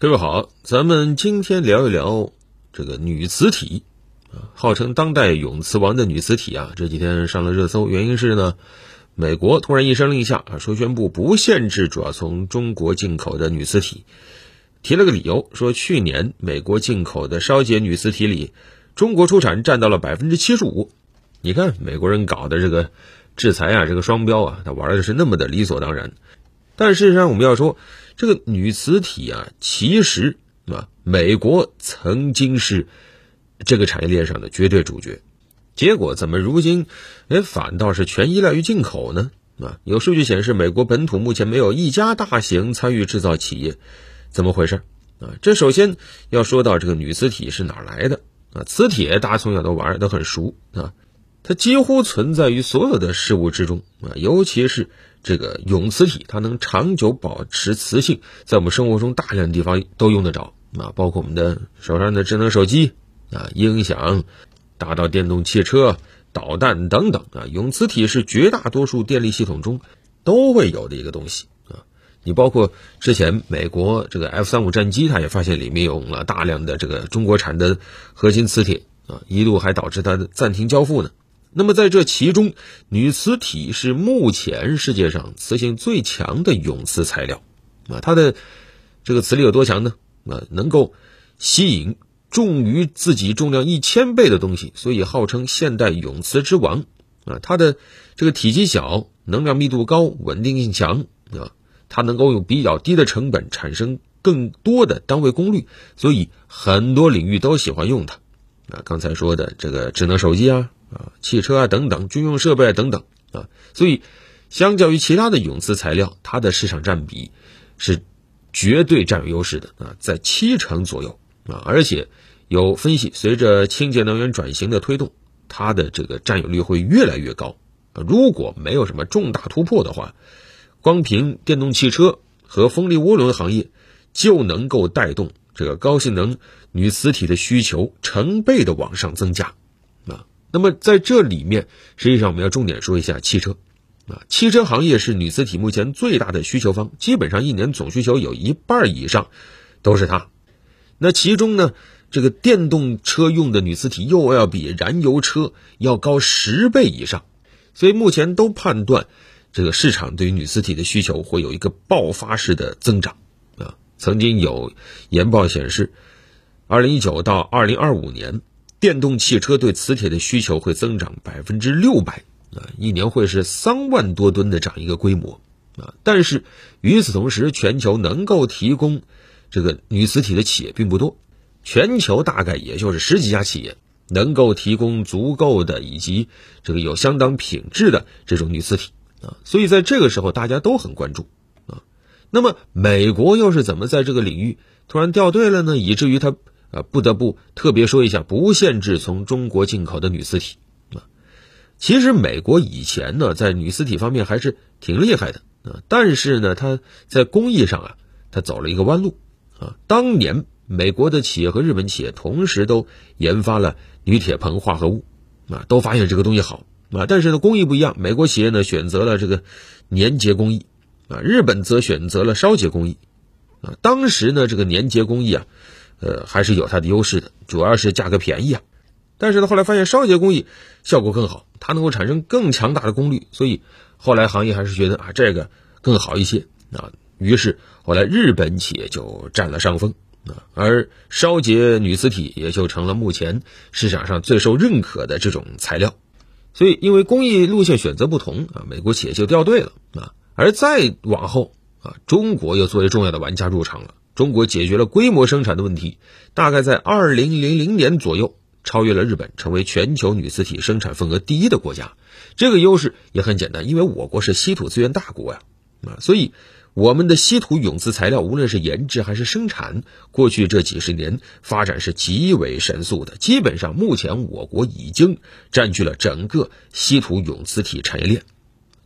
各位好，咱们今天聊一聊这个女磁体啊，号称当代永磁王的女磁体啊，这几天上了热搜。原因是呢，美国突然一声令下啊，说宣布不限制主要从中国进口的女磁体，提了个理由，说去年美国进口的烧结女磁体里，中国出产占到了百分之七十五。你看美国人搞的这个制裁啊，这个双标啊，他玩的是那么的理所当然。但事实上，我们要说。这个女磁体啊，其实啊，美国曾经是这个产业链上的绝对主角，结果怎么如今，哎，反倒是全依赖于进口呢？啊，有数据显示，美国本土目前没有一家大型参与制造企业，怎么回事？啊，这首先要说到这个女磁体是哪来的？啊，磁铁大家从小都玩都很熟啊，它几乎存在于所有的事物之中啊，尤其是。这个永磁体它能长久保持磁性，在我们生活中大量的地方都用得着啊，包括我们的手上的智能手机啊、音响，大到电动汽车、导弹等等啊，永磁体是绝大多数电力系统中都会有的一个东西啊。你包括之前美国这个 F 三五战机，它也发现里面用了大量的这个中国产的核心磁铁啊，一度还导致它的暂停交付呢。那么在这其中，女磁体是目前世界上磁性最强的永磁材料，啊，它的这个磁力有多强呢？啊，能够吸引重于自己重量一千倍的东西，所以号称现代永磁之王。啊，它的这个体积小，能量密度高，稳定性强，啊，它能够用比较低的成本产生更多的单位功率，所以很多领域都喜欢用它。啊，刚才说的这个智能手机啊。啊，汽车啊等等，军用设备啊等等啊，所以相较于其他的永磁材料，它的市场占比是绝对占有优势的啊，在七成左右啊，而且有分析，随着清洁能源转型的推动，它的这个占有率会越来越高。如果没有什么重大突破的话，光凭电动汽车和风力涡轮行业就能够带动这个高性能铝磁体的需求成倍的往上增加。那么在这里面，实际上我们要重点说一下汽车，啊，汽车行业是铝磁体目前最大的需求方，基本上一年总需求有一半以上都是它。那其中呢，这个电动车用的铝磁体又要比燃油车要高十倍以上，所以目前都判断这个市场对于铝磁体的需求会有一个爆发式的增长。啊，曾经有研报显示，二零一九到二零二五年。电动汽车对磁铁的需求会增长百分之六百啊，一年会是三万多吨的这样一个规模啊。但是与此同时，全球能够提供这个铝磁体的企业并不多，全球大概也就是十几家企业能够提供足够的以及这个有相当品质的这种铝磁体啊。所以在这个时候，大家都很关注啊。那么美国又是怎么在这个领域突然掉队了呢？以至于它。啊，不得不特别说一下，不限制从中国进口的铝磁体啊。其实美国以前呢，在铝磁体方面还是挺厉害的啊，但是呢，它在工艺上啊，它走了一个弯路啊。当年美国的企业和日本企业同时都研发了铝铁硼化合物啊，都发现这个东西好啊，但是呢，工艺不一样，美国企业呢选择了这个粘结工艺啊，日本则选择了烧结工艺啊。当时呢，这个粘结工艺啊。呃，还是有它的优势的，主要是价格便宜啊。但是呢，后来发现烧结工艺效果更好，它能够产生更强大的功率，所以后来行业还是觉得啊这个更好一些啊。于是后来日本企业就占了上风啊，而烧结铝磁体也就成了目前市场上最受认可的这种材料。所以因为工艺路线选择不同啊，美国企业就掉队了啊。而再往后啊，中国又作为重要的玩家入场了。中国解决了规模生产的问题，大概在二零零零年左右超越了日本，成为全球铝磁体生产份额第一的国家。这个优势也很简单，因为我国是稀土资源大国呀，啊，所以我们的稀土永磁材料无论是研制还是生产，过去这几十年发展是极为神速的。基本上，目前我国已经占据了整个稀土永磁体产业链，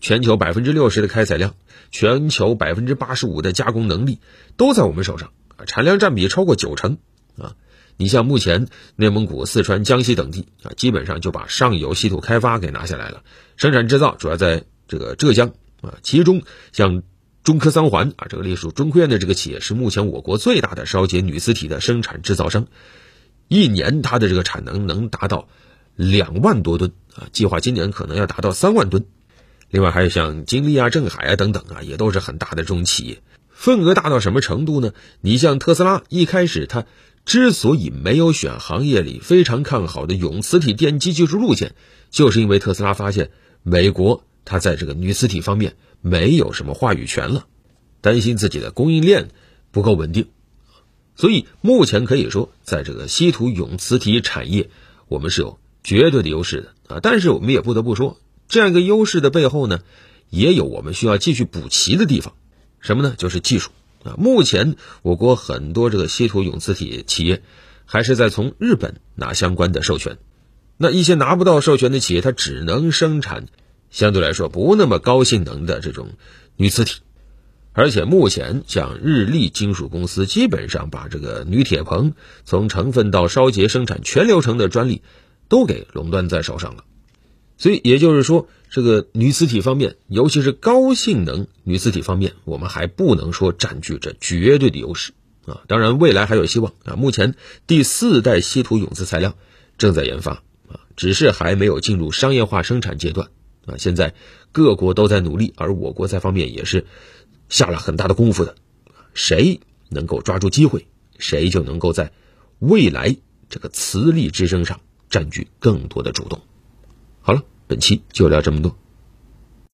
全球百分之六十的开采量。全球百分之八十五的加工能力都在我们手上，产量占比超过九成啊。你像目前内蒙古、四川、江西等地啊，基本上就把上游稀土开发给拿下来了，生产制造主要在这个浙江啊。其中像中科三环啊，这个隶属中科院的这个企业是目前我国最大的烧结铝磁体的生产制造商，一年它的这个产能能达到两万多吨啊，计划今年可能要达到三万吨。另外还有像金立啊、镇海啊等等啊，也都是很大的这种企业，份额大到什么程度呢？你像特斯拉，一开始它之所以没有选行业里非常看好的永磁体电机技术路线，就是因为特斯拉发现美国它在这个铝磁体方面。没有什么话语权了，担心自己的供应链不够稳定，所以目前可以说，在这个稀土永磁体产业，我们是有绝对的优势的啊。但是我们也不得不说，这样一个优势的背后呢，也有我们需要继续补齐的地方。什么呢？就是技术啊。目前我国很多这个稀土永磁体企业还是在从日本拿相关的授权，那一些拿不到授权的企业，它只能生产。相对来说不那么高性能的这种铝磁体，而且目前像日立金属公司基本上把这个铝铁硼从成分到烧结生产全流程的专利都给垄断在手上了，所以也就是说，这个铝磁体方面，尤其是高性能铝磁体方面，我们还不能说占据着绝对的优势啊。当然，未来还有希望啊。目前第四代稀土永磁材料正在研发啊，只是还没有进入商业化生产阶段。啊，现在各国都在努力，而我国在方面也是下了很大的功夫的。谁能够抓住机会，谁就能够在未来这个磁力之争上占据更多的主动。好了，本期就聊这么多。